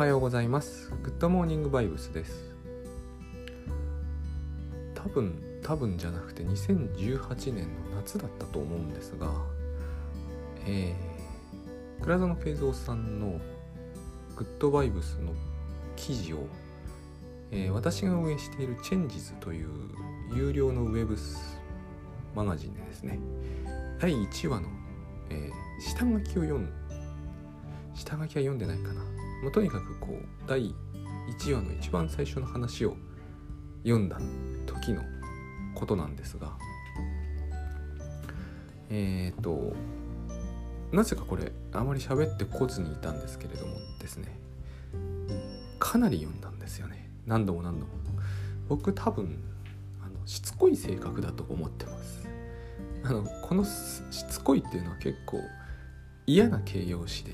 はようございます。グッドモーニングバイブスです。多分多分じゃなくて2018年の夏だったと思うんですがえー、倉園佳三さんのグッドバイブスの記事を、えー、私が運営しているチェンジズという有料のウェブマガジンでですね第1話の、えー、下書きを読ん下書きは読んでないかな、まあ、とにかくこう第1話の一番最初の話を読んだ時のことなんですがえっ、ー、となぜかこれあまり喋ってこずにいたんですけれどもですねかなり読んだんですよね。何度も何度も。僕多分あのしつこい性格だと思ってます。あのこのしつこいっていうのは結構嫌な形容詞で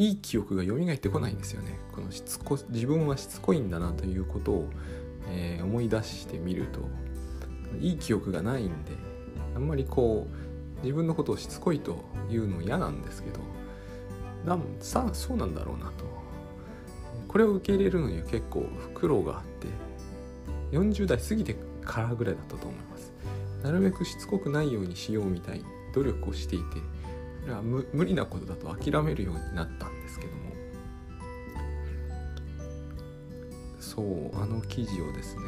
いい記憶が蘇ってこないんですよね。このしつこ自分はしつこいんだなということを、えー、思い出してみるといい記憶がないんであんまりこう自分のことをしつこいというの嫌なんですけどさあそうなんだろうなと。これを受け入れるのには結構苦労があって40代過ぎてからぐらいだったと思います。なるべくしつこくないようにしようみたい努力をしていてれは無理なことだと諦めるようになったんですけどもそうあの記事をですね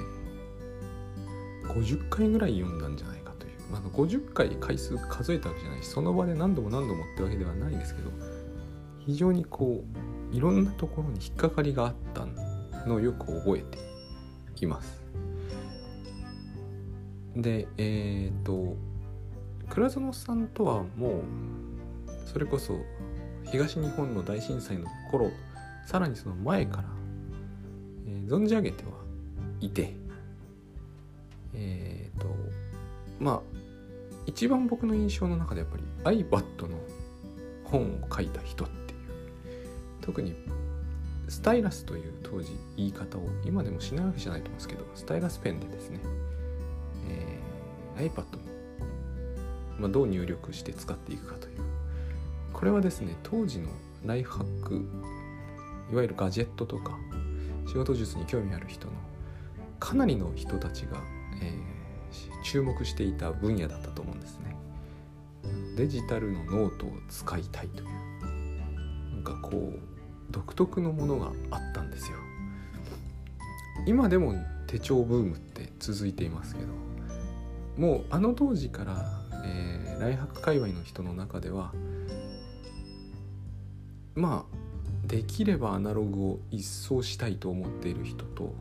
50回ぐらい読んだんじゃないかという、まあ、50回回数数えたわけじゃないしその場で何度も何度もってわけではないんですけど非常にこういろんなところに引っかかりがあったのをよく覚えています。でえっ、ー、と倉園さんとはもうそれこそ東日本の大震災の頃さらにその前から、えー、存じ上げてはいてえっ、ー、とまあ一番僕の印象の中でやっぱり iPad の本を書いた人っていう特にスタイラスという当時言い方を今でもしないわけじゃないと思うんですけどスタイラスペンでですね、えー、iPad に、まあ、どう入力して使っていくかというこれはですね当時のライフハックいわゆるガジェットとか仕事術に興味ある人のかなりの人たちが、えー、注目していた分野だったと思うんですね。デジタルのノートを使いたいというなんかこう独特のものがあったんですよ。今でも手帳ブームって続いていますけどもうあの当時から、えー、ライフハック界隈の人の中ではまあできればアナログを一掃したいと思っている人と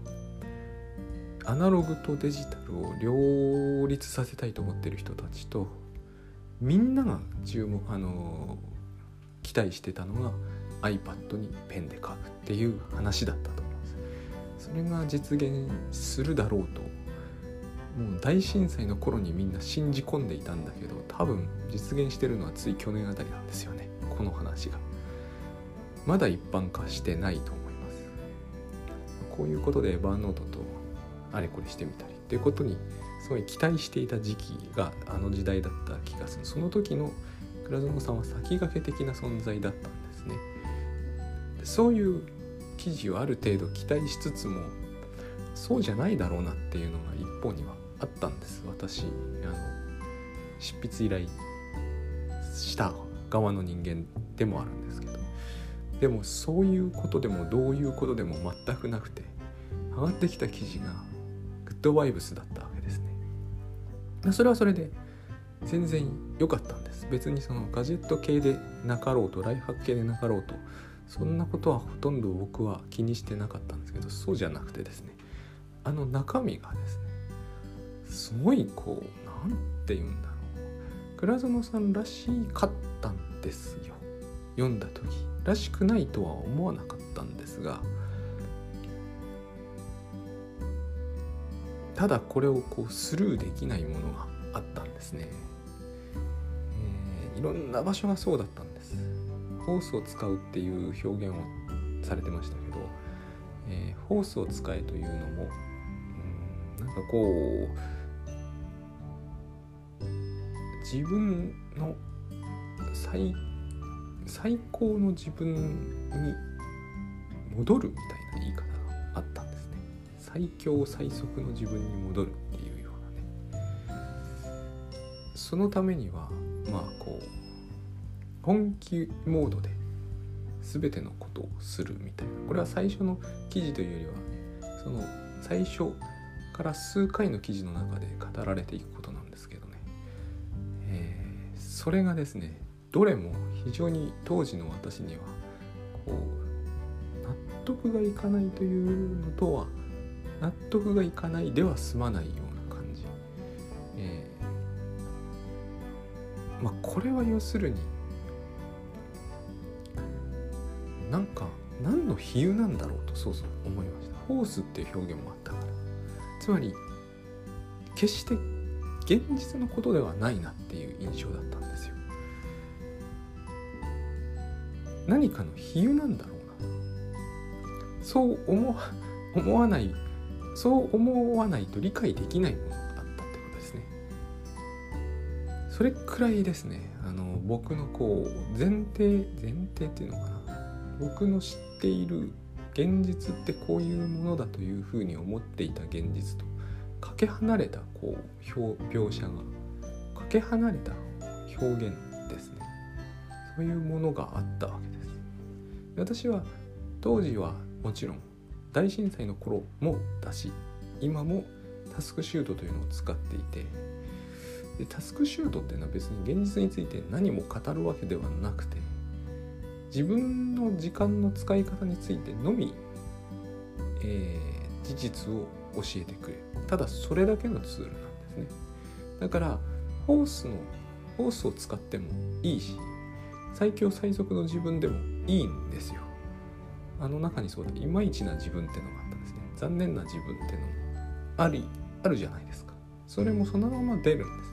アナログとデジタルを両立させたいと思っている人たちとみんなが注目あの期待してたのが iPad にペンで書くっていう話だったと思いますそれが実現するだろうともう大震災の頃にみんな信じ込んでいたんだけど多分実現してるのはつい去年あたりなんですよねこの話が。まだ一般化してないと思います。こういうことでバーノートとあれこれしてみたりっていうことにすごい期待していた時期があの時代だった気がする。その時の倉園さんは先駆け的な存在だったんですね。そういう記事をある程度期待しつつもそうじゃないだろうなっていうのが一方にはあったんです。私あの執筆依頼した側の人間でもあるんですけど。でもそういうことでもどういうことでも全くなくて上がってきた記事がグッドバイブスだったわけですね。それはそれで全然良かったんです。別にそのガジェット系でなかろうとライフハック系でなかろうとそんなことはほとんど僕は気にしてなかったんですけどそうじゃなくてですねあの中身がですねすごいこう何て言うんだろう。倉園さんらしかったんですよ。読んだ時らしくないとは思わなかったんですがただこれをこうスルーできないものがあったんですね、えー、いろんな場所がそうだったんです。ホースを使うっていう表現をされてましたけど、えー、ホースを使えというのもうんなんかこう自分の最最高の自分に戻るみたいな言い方があったんですね。最強最速の自分に戻るっていうようなね。そのためにはまあこう本気モードで全てのことをするみたいな。これは最初の記事というよりはその最初から数回の記事の中で語られていくことなんですけどね、えー、それがですねどれも非常に当時の私にはこう納得がいかないというのとは納得がいかないでは済まないような感じ、えー、まあこれは要するになんか何の比喩なんだろうとそうそう思いました。ホースっていう表現もあったから。つまり決して現実のことではないなっていう印象だったんですよ。何かの比喩なんだろうな。そう思思わないそう思わないと理解できないものがあったってことですね。それくらいですね。あの僕のこう前提前提っていうのかな。僕の知っている現実ってこういうものだというふうに思っていた現実とかけ離れたこう描写が。かけ離れた表現ですね。そういうものがあったわけです。私は当時はもちろん大震災の頃もだし今もタスクシュートというのを使っていてでタスクシュートっていうのは別に現実について何も語るわけではなくて自分の時間の使い方についてのみ、えー、事実を教えてくれる。ただそれだけのツールなんですね。だからホースのホースを使ってもいいし最強最速の自分でもいいんですよ。あの中にそうだいまいちな自分っていうのがあったんですね。残念な自分っていうのもありあるじゃないですか。それもそのまま出るんです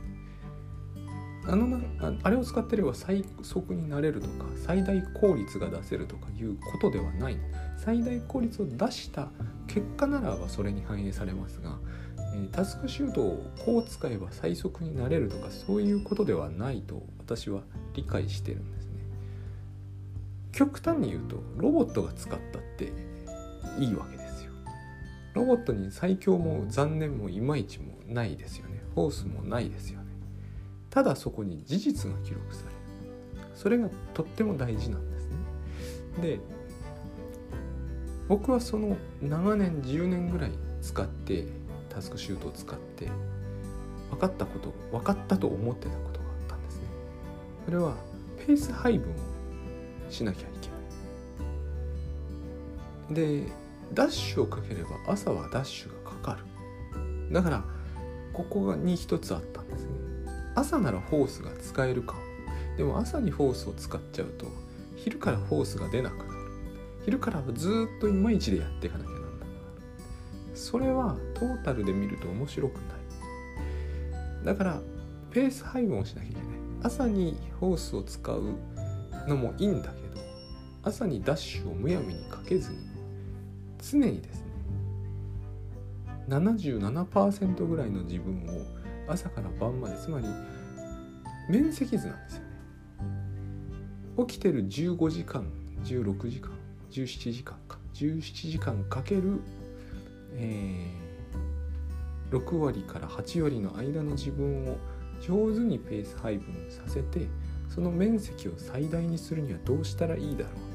あのなあれを使ってれば最速になれるとか最大効率が出せるとかいうことではない。最大効率を出した結果ならばそれに反映されますが、え、タスクシュートをこう使えば最速になれるとかそういうことではないと私は理解してるんです。極端に言うとロボットが使ったっていいわけですよ。ロボットに最強も残念もいまいちもないですよね。フォースもないですよね。ただそこに事実が記録される。それがとっても大事なんですね。で僕はその長年10年ぐらい使ってタスクシュートを使って分かったこと分かったと思ってたことがあったんですね。それはペース配分をしなきゃいけない。でダッシュをかければ朝はダッシュがかかる。だからここに一つあったんですね。朝ならフォースが使えるかでも朝にフォースを使っちゃうと昼からフォースが出なくなる。昼からはずっといまいちでやっていかなきゃなんなくなる。それはトータルで見ると面白くない。だからペース配分をしなきゃいけない。朝にフォースを使うのもいいんだ朝にダッシュをむやみにかけずに常にですね77%ぐらいの自分を朝から晩までつまり面積図なんですよね。起きてる15時間16時間17時間か17時間かける、えー、6割から8割の間の自分を上手にペース配分させてその面積を最大にするにはどうしたらいいだろう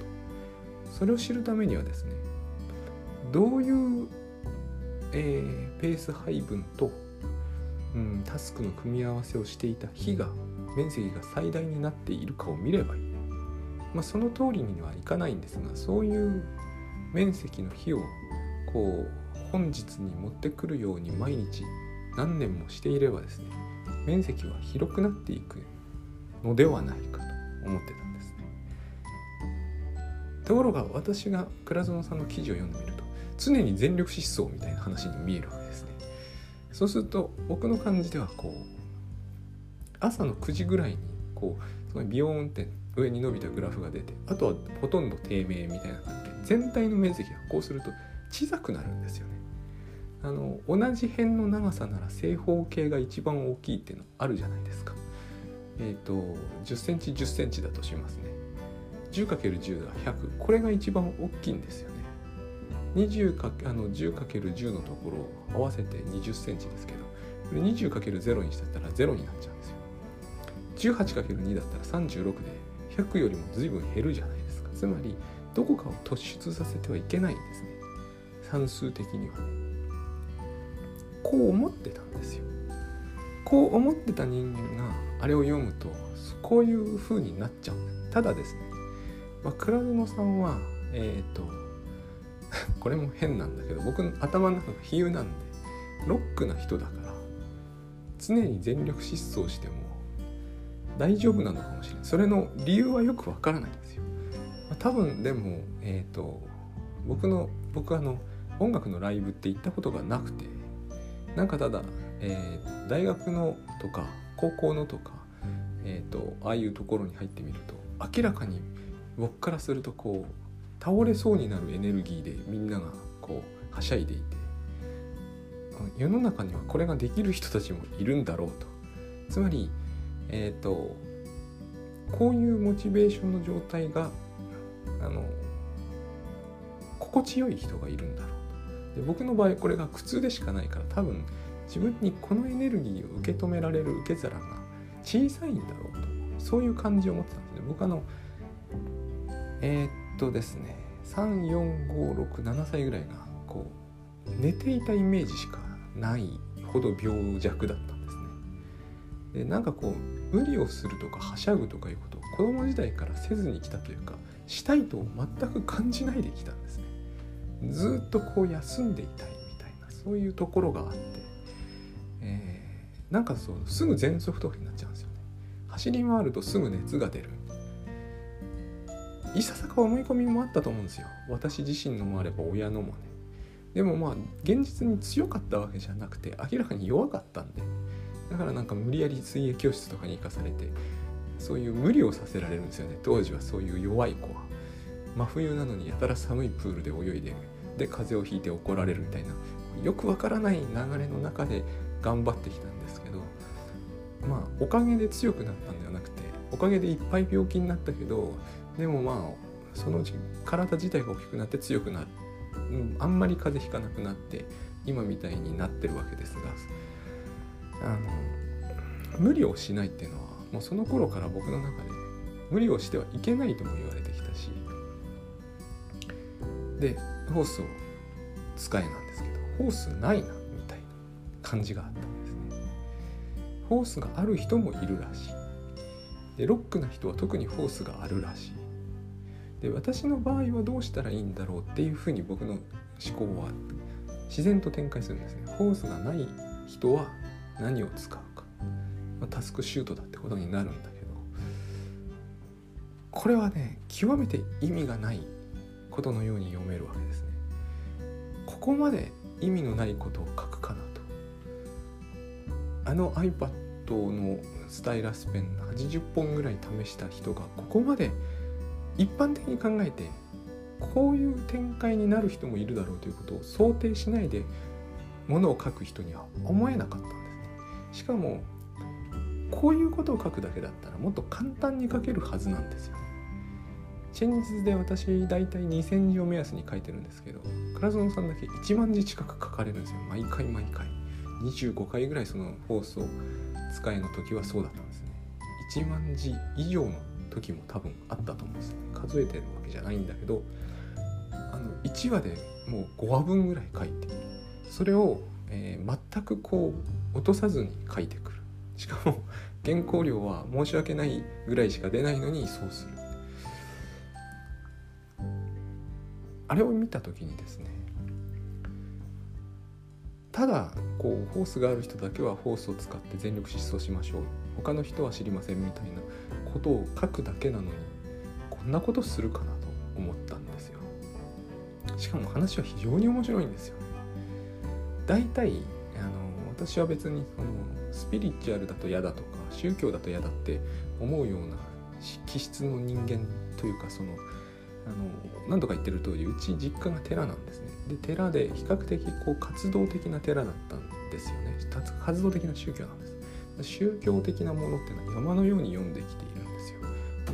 それを知るためにはですねどういう、えー、ペース配分とうん、タスクの組み合わせをしていた日が面積が最大になっているかを見ればいい、まあ、その通りにはいかないんですがそういう面積の日をこう本日に持ってくるように毎日何年もしていればですね面積は広くなっていくのではないかと思ってたところが私が倉園さんの記事を読んでみると常に全力疾走みたいな話に見えるわけですねそうすると僕の感じではこう朝の9時ぐらいにこうすごいビヨーンって上に伸びたグラフが出てあとはほとんど低迷みたいな感じで全体の面積がこうすると小さくなるんですよね。あの同じ辺の長さなら正方形が一番大きいっていうのあるじゃないですか。えっ、ー、と10センチ10センチだとしますね。10×10 が100これが一番大きいんですよね。20× あの 10×10 のところを合わせて2 0センチですけど。これ 20×0 にしちゃったら0になっちゃうんですよ。18×2 だったら36で100よりも随分減るじゃないですか。つまりどこかを突出させてはいけないんですね。算数的には。ねこう思ってたんですよ。こう思ってた人間があれを読むとこういう風になっちゃうただですね、まあ、倉園さんはえっ、ー、とこれも変なんだけど僕の頭の中が比喩なんでロックな人だから常に全力疾走しても大丈夫なのかもしれない。それの理由はよくわからないんですよ、まあ、多分でもえっ、ー、と僕の僕あの音楽のライブって行ったことがなくてなんかただ、えー、大学のとか高校のとか、えーと、ああいうところに入ってみると明らかに僕からするとこう倒れそうになるエネルギーでみん。ながこうはしゃいでいて世の中にはこれができる人たちもいるん。だろうとつまりえっ、ー、とこういうモチベーションの状態があの心地よい人がいるん。だろうで僕の場合これが苦痛でしかないから多分自分にこのエネルギーを受け止められる受け皿が小さいん。だろうとそういう感じを持ってたん。ですね僕あのえー、っとですね3456,7歳ぐらいがこう寝ていたイメージしかないほど病弱だったんですね。でなんかこう無理をするとかはしゃぐとかいうことを子供時代からせずに来たというかしたいと全く感じないできたんですね。ずっとこう休んでいたいみたいなそういうところがあって、えー、なんかそうすぐ喘息とかになっちゃうんですよね。走り回るとすぐ熱が出る。いささか思い込みもあったと思うんですよ。私自身のもあれば親のもね。でもまあ現実に強かったわけじゃなくて明らかに弱かったんで。だからなんか無理やり水泳教室とかに行かされてそういう無理をさせられるんですよね。当時はそういう弱い子は。真冬なのにやたら寒いプールで泳いでで風邪をひいて怒られるみたいな。よくわからない流れの中で頑張ってきたんですけどまあおかげで強くなったんではなくておかげでいっぱい病気になったけどでもまあそのうち体自体が大きくなって強くなる、うん、あんまり風邪ひかなくなって今みたいになってるわけですがあの無理をしないっていうのはもうその頃から僕の中で無理をしてはいけないとも言われてきたしでホースを使えなんですけどホースないなみたいな感じがあったんですね。ホースがある人もいるらしい。でロックな人は特にホースがあるらしい。で私の場合はどうしたらいいんだろうっていうふうに僕の思考は自然と展開するんですねホースがない人は何を使うか、まあ、タスクシュートだってことになるんだけどこれはね極めて意味がないことのように読めるわけですね。ここまで意味のないことを書くかなと。あの iPad のスタイラスペン80本ぐらい試した人がここまで一般的に考えてこういう展開になる人もいるだろうということを想定しないでものを書く人には思えなかったんですね。しかもこういうことを書くだけだったらもっと簡単に書けるはずなんですよ。チェンジで私大体2000字を目安に書いてるんですけど倉園さんだけ1万字近く書かれるんですよ毎回毎回25回ぐらいその放送使いの時はそうだったんですね1万字以上の時も多分あったと思うんですね数えてるわけじゃないんだけどあの1話でもう5話分ぐらい書いてそれを、えー、全くこう落とさずに書いてくる。しかも 原稿料は申し訳ないぐらいしか出ないのにそうする。あれを見た時にですねただこうホースがある人だけはホースを使って全力疾走しましょう。他の人は知りませんみたいなことを書くだけなのにこんなことするかなと思ったんですよ。しかも話は非常に面白いんですよね。大体あの私は別にそのスピリチュアルだと嫌だとか宗教だと嫌だって思うような気質の人間というかそのあの何度か言ってる通りうち実家が寺なんですね。で寺で比較的こう活動的な寺だったんですよね。活動的な宗教なんです。宗教的なものっていうのは山のように読んできている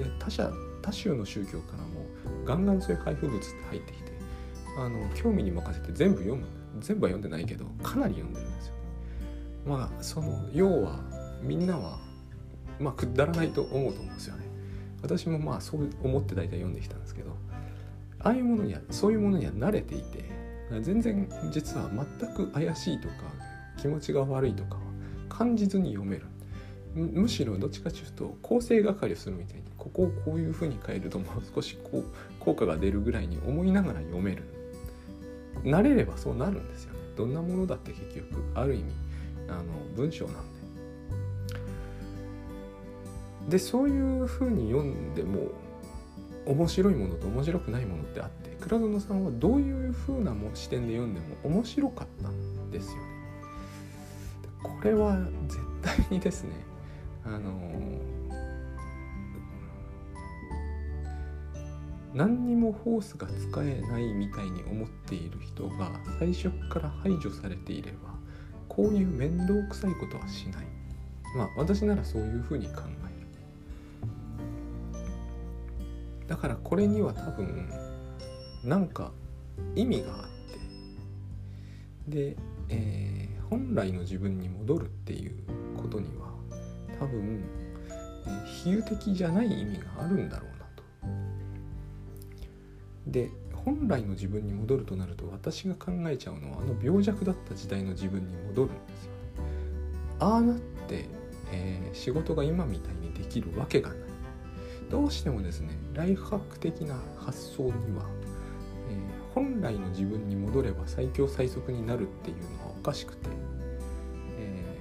で他者他州の宗教からもガンガンそういう開封物って入ってきてあの興味に任せて全部読む全部は読んでないけどかなり読んでるんですよね。まあその要はみんなはまあくだらないと思うと思うんですよね。私もまあそう思って大体読んできたんですけどああいうものにはそういうものには慣れていて全然実は全く怪しいとか気持ちが悪いとかは感じずに読めるむしろどっちかというと構成係をするみたいにここをこういうふうに変えるともう少しこう効果が出るぐらいに思いながら読める。慣れればそうなるんですよね。どんなものだって結局ある意味あの文章なんで。でそういうふうに読んでも面白いものと面白くないものってあって倉園さんはどういうふうな視点で読んでも面白かったんですよね。これは絶対にですねあの何にもフォースが使えないみたいに思っている人が最初から排除されていればこういう面倒くさいことはしないまあ私ならそういうふうに考える。だからこれには多分なんか意味があってで、えー、本来の自分に戻るっていうことには多分、比喩的じゃない意味があるんだろうなと。で本来の自分に戻るとなると私が考えちゃうのはあの病弱だった時代の自分に戻るんですよ。ああなって、えー、仕事が今みたいにできるわけがない。どうしてもですねライフハック的な発想には、えー、本来の自分に戻れば最強最速になるっていうのはおかしくて、え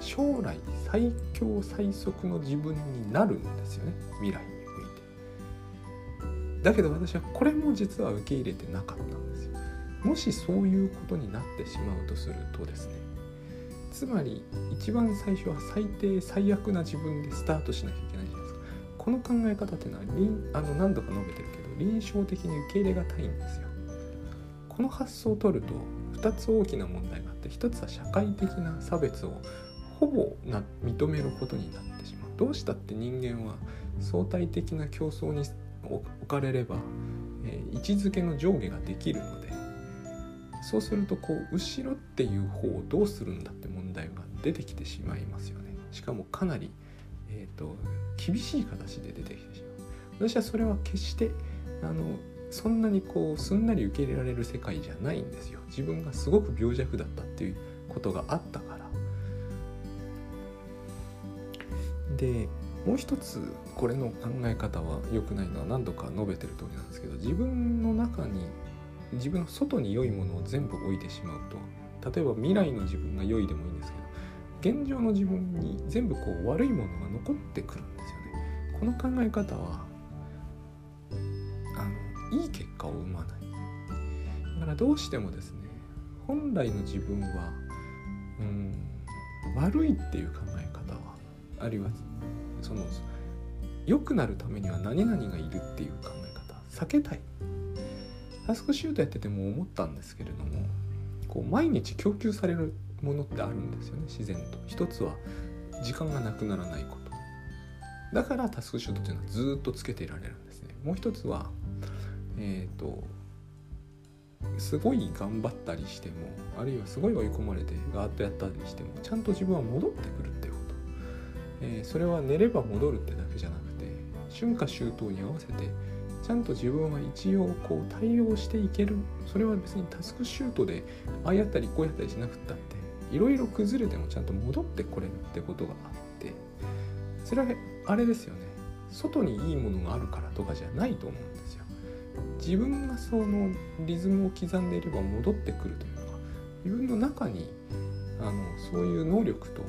ー、将来最強最速の自分になるんですよね。未来において。だけど私はこれも実は受け入れてなかったんですよ。もしそういうことになってしまうとするとですね。つまり一番最初は最低最悪な自分でスタートしなきゃいけないじゃないですか。この考え方っていうのはあの何度か述べてるけど臨床的に受け入れがたいんですよ。この発想を取ると2つ大きな問題があって1つは社会的な差別をほぼな認めることになってしまう。どうしたって人間は相対的な競争に置かれれば、えー、位置づけの上下ができるのでそうするとこう後ろっていう方をどうするんだって問題が出てきてしまいますよね。しかもかなりえーと、厳しい形で出てきてしまう私はそれは決してあのそんなにこうすんなり受け入れられる世界じゃないんですよ自分がすごく病弱だったっていうことがあったからでもう一つこれの考え方は良くないのは何度か述べてる通りなんですけど自分の中に自分の外に良いものを全部置いてしまうと例えば未来の自分が良いでもいいんですけど現状の自分に全部こう悪いものが残ってくるんですよね。この考え方はあのいい結果を生まない。だからどうしてもですね本来の自分はうん悪いっていう考え方はあるいはその良くなるためには何々がいるっていう考え方。避けたい。タスクシュートやってても思ったんですけれどもこう毎日供給されるものってあるんですよね。自然と。一つは時間がなくならないこと。だからタスクシュートっていうのはずっとつけていられるんですね。もう一つはえっ、ー、とすごい頑張ったりしてもあるいはすごい追い込まれてガーッとやったりしてもちゃんと自分は戻ってくる、えー、それは寝れば戻るってだけじゃなくて春夏秋冬に合わせてちゃんと自分は一応こう対応していける。それは別にタスクシュートでああやったりこうやったりしなくったっていろいろ崩れてもちゃんと戻ってこれるってことがあってそれはあれですよね。外にいいものがあるからとかじゃないと思うんですよ。自分がそのリズムを刻んでいれば戻ってくるというのは自分の中にあのそういう能力と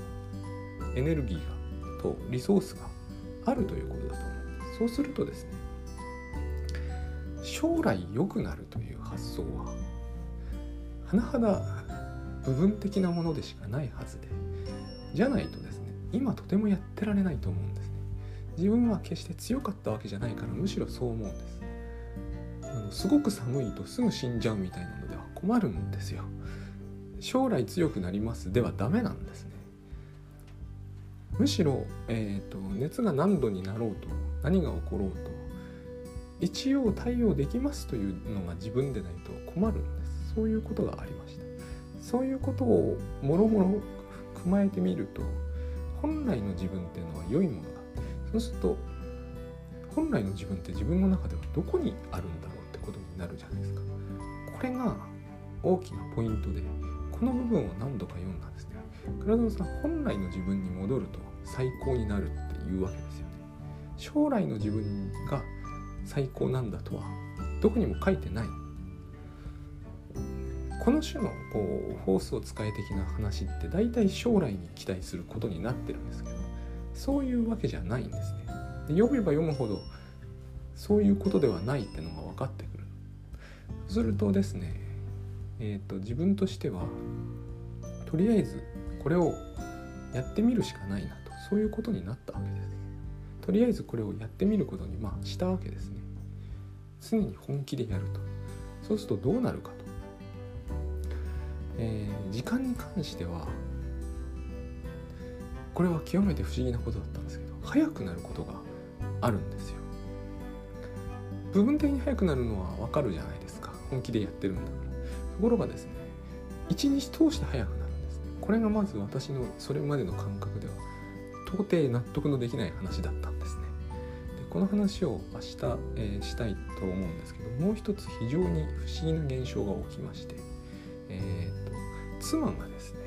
エネルギーがとリソースがあるということだと思うんです。そうするとですね将来良くなるという発想は甚だ部分的なものでしかないはずでじゃないとですね今とてもやってられないと思うんですね。自分は決して強かったわけじゃないからむしろそう思うんです。あのすごく寒いとすぐ死んじゃうみたいなのでは困るんですよ。将来強くなりますではダメなんですね。むしろ、えーと、熱が何度になろうと何が起ころうと、一応対応できますというのが自分でないと困るんです。そういうことがありました。そういうことをもろもろ踏まえてみると本来の自分っていうのは良いものだそうすると本来の自分って自分の中ではどこにあるんだろうってことになるじゃないですか。これが大きなポイントでこの部分を何度か読んだんですね。倉園さん本来の自分に戻ると最高になるっていうわけですよね。将来の自分が最高なんだとはどこにも書いてない。この種のこうフォースを使い的な話って大体将来に期待することになってるんですけどそういうわけじゃないんですね。で読めば読むほどそういうことではないってのが分かってくる。するとですねえっ、ー、と自分としてはとりあえずこれをやってみるしかないなと。そういうことになったわけですとりあえずこれをやってみることにまあしたわけですね。常に本気でやると。そうするとどうなるかと、えー、時間に関してはこれは極めて不思議なことだったんですけど早くなることがあるんですよ。部分的に速くなるのはわかるじゃないですか。本気でやってるんだから。ところがですね一日通して速くなるんですね。これがまず私のそれまでの感覚では到底納得のできない話だったんですね。でこの話を明日、えー、したいと思うんですけどもう一つ非常に不思議な現象が起きましてえー、と妻がですね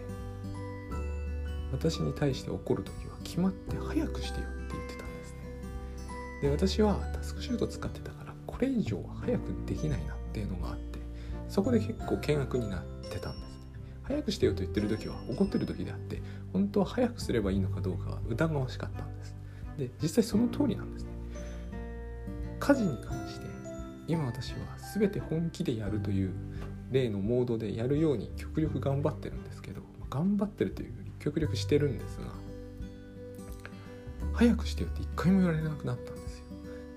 私に対して怒る時は決まって早くしてよって言ってたんですね。で私はタスクシュート使ってたからこれ以上早くできないなっていうのがあってそこで結構険悪になってたんです早くしてよと言ってる時は怒ってる時であって本当は早くすればいいのかどうかは疑わしかったんです。で実際その通りなんですね。家事に関して今私は全て本気でやるという例のモードでやるように極力頑張ってるんですけど頑張ってるというより極力してるんですが早くしてよって一回も言われなくなったんですよ。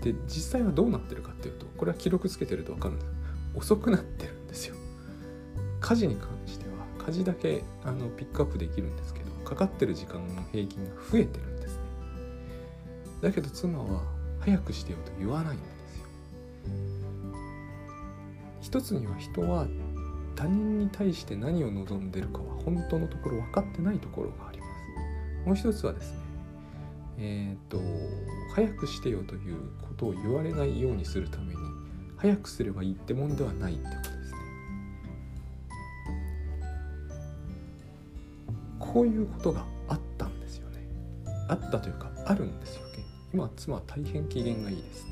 で実際はどうなってるかっていうとこれは記録つけてると分かるんです。遅くなってるんですよ。家事に関して。は家事だけあのピックアップできるんですけどかかってる時間の平均が増えてるんですね。だけど妻は早くしてよと言わないんですよ。一つには人は他人に対して何を望んでるかは本当のところ分かってないところがあります。もう一つはですねえっ、ー、と早くしてよということを言われないようにするために早くすればいいってもんではないってこと。こういうことがあったんですよね。あったというかあるんですよ。ね今妻は大変機嫌がいいですね。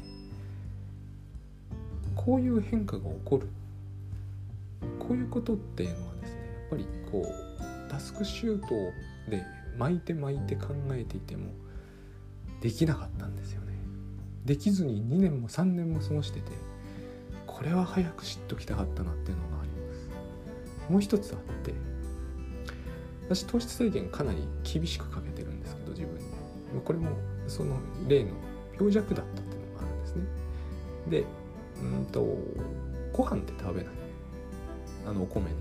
こういう変化が起こる。こういうことっていうのはですねやっぱりこうタスクシュートで巻いて巻いて考えていてもできなかったんですよね。できずに2年も3年も過ごしててこれは早く知っときたかったなっていうのがあります。もう一つあって私糖質制限かなり厳しくかけてるんですけど自分これもその例の病弱だったっていうのがあるんですね。でうんとご飯って食べない。あのお米ね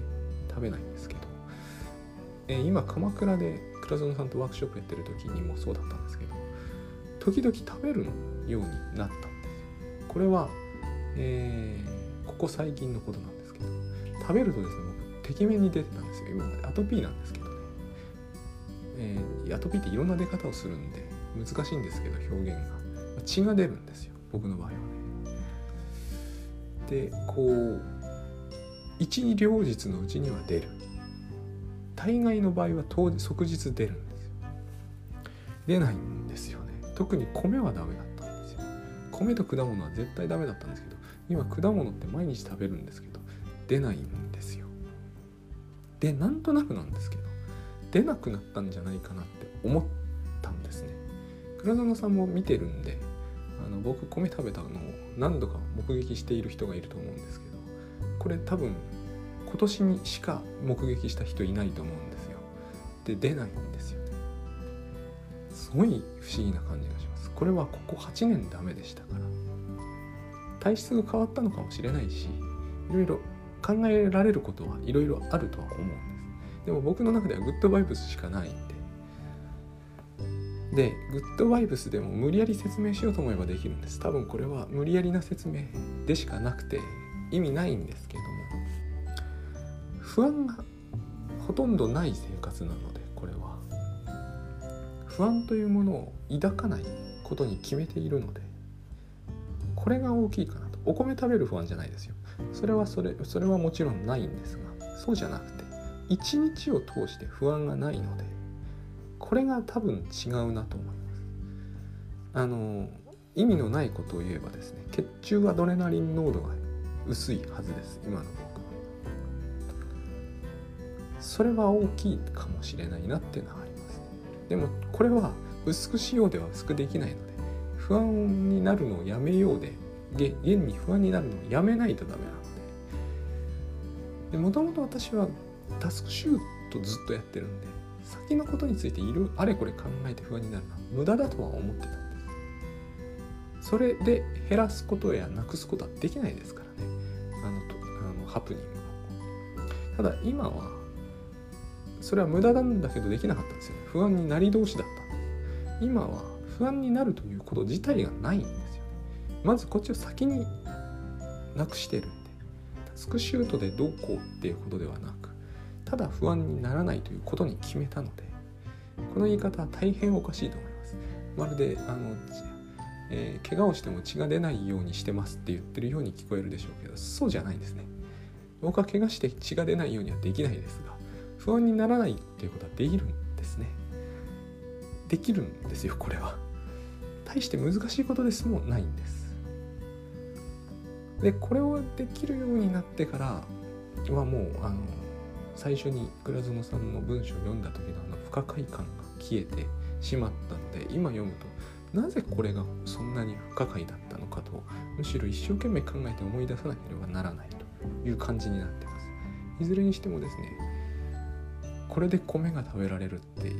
食べないんですけど、えー、今鎌倉で倉園さんとワークショップやってる時にもそうだったんですけど時々食べるようになったんです。これは、えー、ここ最近のことなんですけど食べるとですね僕てきめんに出てたんですよ。今までアトピーなんですけど、えー、アトピーっていろんな出方をするんで難しいんですけど表現が。血が出るんですよ僕の場合はね。でこう一二両日のうちには出る。大概の場合は当即日出るんですよ。出ないんですよね。特に米はダメだったんですよ。米と果物は絶対ダメだったんですけど今果物って毎日食べるんですけど出ないんですよ。でなんとなくなんですけど出なくなったんじゃないかなって思ったんですね。倉園さんも見てるんであの僕米食べたのを何度か目撃している人がいると思うんですけどこれ多分今年にしか目撃した人いないと思うんですよ。で出ないんですよね。すごい不思議な感じがします。これはここ8年ダメでしたから。体質が変わったのかもしれないしいろいろ考えられることはいろいろあるとは思うんです。でも僕の中ではグッドバイブスしかないんででグッドバイブスでも無理やり説明しようと思えばできるんです。多分これは無理やりな説明でしかなくて意味ないんですけども。不安がほとんどない生活なのでこれは。不安というものを抱かないことに決めているのでこれが大きいかなと。お米食べる不安じゃないですよ。それはそれそれはもちろんないんですがそうじゃなくて一日を通して不安がないのでこれが多分違うなと思います。あの意味のないことを言えばですね血中アドレナリン濃度が薄いはずです今の僕は。それは大きいかもしれないなっていうのはあります。でもこれは薄くしようでは薄くできないので不安になるのをやめようで現に不安になるのをやめないとダメなのでもともと私はタスクシュートずっとやってるんで先のことについているあれこれ考えて不安になるのは無駄だとは思ってた。んですそれで減らすことやなくすことはできないですからね。あのとあのハプニングただ今はそれは無駄なんだけどできなかったんですよね。不安になり同士だった。んです今は不安になるということ自体がないんですよね。まずこっちを先になくしてるんでタスクシュートでどうこうっていうことではなくただ不安にならないということに決めたのでこの言い方は大変おかしいと思います。まるであの、えー、怪我をしても血が出ないようにしてますって言ってるように聞こえるでしょうけどそうじゃないんですね。僕は怪我して血が出ないようにはできないですが不安にならないっていうことはできるんですね。できるんですよこれは。大して難しいことですもないんです。でこれをできるようになってからはもうあの最初に倉園さんの文章を読んだ時のあの不可解感が消えてしまったので今読むとなぜこれがそんなに不可解だったのかとむしろ一生懸命考えて思い出さなければならないという感じになってます。いずれにしてもですねこれで米が食べられるって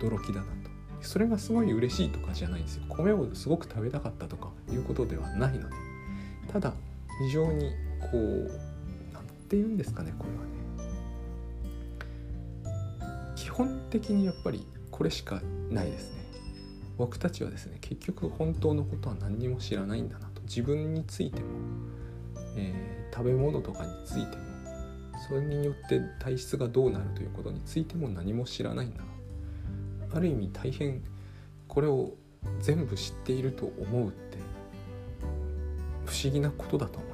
驚きだなと。それがすごい嬉しいとかじゃないんですよ。米をすごく食べたかったとかいうことではないので。ただ非常にこう何て言うんですかねこれは。ね本的にやっぱりこれしかないですね。僕たちはですね結局本当のことは何にも知らないんだなと。自分についても、えー、食べ物とかについてもそれによって体質がどうなるということについても何も知らないんだな。ある意味大変これを全部知っていると思うって不思議なことだと思います。